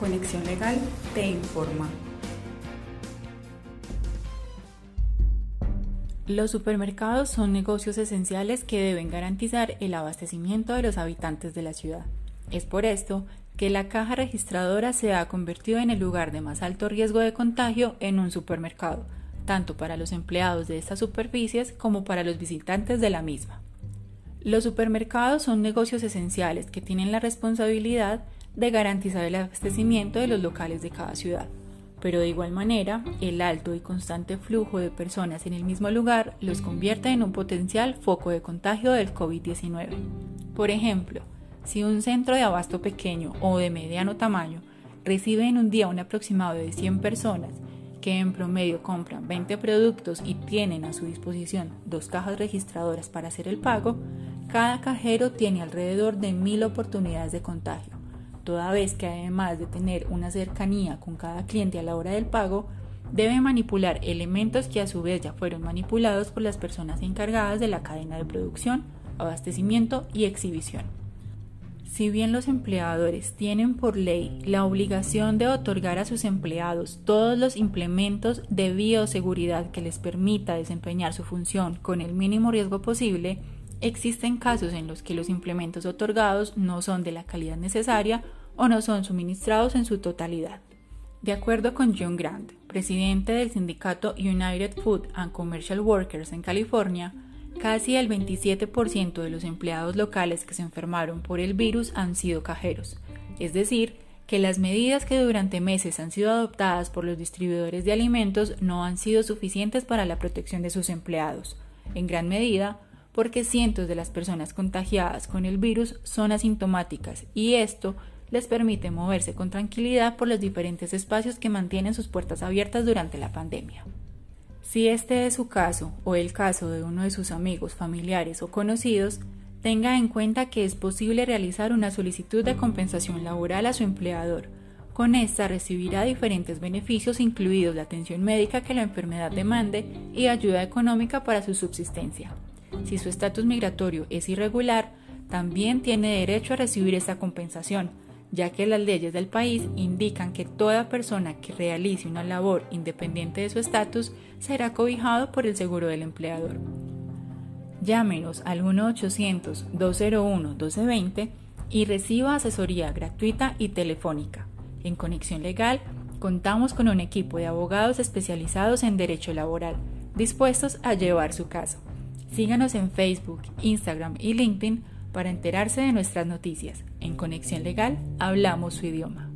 Conexión Legal te informa. Los supermercados son negocios esenciales que deben garantizar el abastecimiento de los habitantes de la ciudad. Es por esto que la caja registradora se ha convertido en el lugar de más alto riesgo de contagio en un supermercado, tanto para los empleados de estas superficies como para los visitantes de la misma. Los supermercados son negocios esenciales que tienen la responsabilidad de garantizar el abastecimiento de los locales de cada ciudad. Pero de igual manera, el alto y constante flujo de personas en el mismo lugar los convierte en un potencial foco de contagio del COVID-19. Por ejemplo, si un centro de abasto pequeño o de mediano tamaño recibe en un día un aproximado de 100 personas que en promedio compran 20 productos y tienen a su disposición dos cajas registradoras para hacer el pago, cada cajero tiene alrededor de mil oportunidades de contagio toda vez que además de tener una cercanía con cada cliente a la hora del pago, debe manipular elementos que a su vez ya fueron manipulados por las personas encargadas de la cadena de producción, abastecimiento y exhibición. Si bien los empleadores tienen por ley la obligación de otorgar a sus empleados todos los implementos de bioseguridad que les permita desempeñar su función con el mínimo riesgo posible, Existen casos en los que los implementos otorgados no son de la calidad necesaria o no son suministrados en su totalidad. De acuerdo con John Grant, presidente del sindicato United Food and Commercial Workers en California, casi el 27% de los empleados locales que se enfermaron por el virus han sido cajeros, es decir, que las medidas que durante meses han sido adoptadas por los distribuidores de alimentos no han sido suficientes para la protección de sus empleados, en gran medida porque cientos de las personas contagiadas con el virus son asintomáticas y esto les permite moverse con tranquilidad por los diferentes espacios que mantienen sus puertas abiertas durante la pandemia. Si este es su caso o el caso de uno de sus amigos, familiares o conocidos, tenga en cuenta que es posible realizar una solicitud de compensación laboral a su empleador. Con esta recibirá diferentes beneficios incluidos la atención médica que la enfermedad demande y ayuda económica para su subsistencia. Si su estatus migratorio es irregular, también tiene derecho a recibir esta compensación, ya que las leyes del país indican que toda persona que realice una labor independiente de su estatus será cobijado por el seguro del empleador. Llámenos al 1-800-201-1220 y reciba asesoría gratuita y telefónica. En Conexión Legal contamos con un equipo de abogados especializados en derecho laboral, dispuestos a llevar su caso. Síganos en Facebook, Instagram y LinkedIn para enterarse de nuestras noticias. En Conexión Legal hablamos su idioma.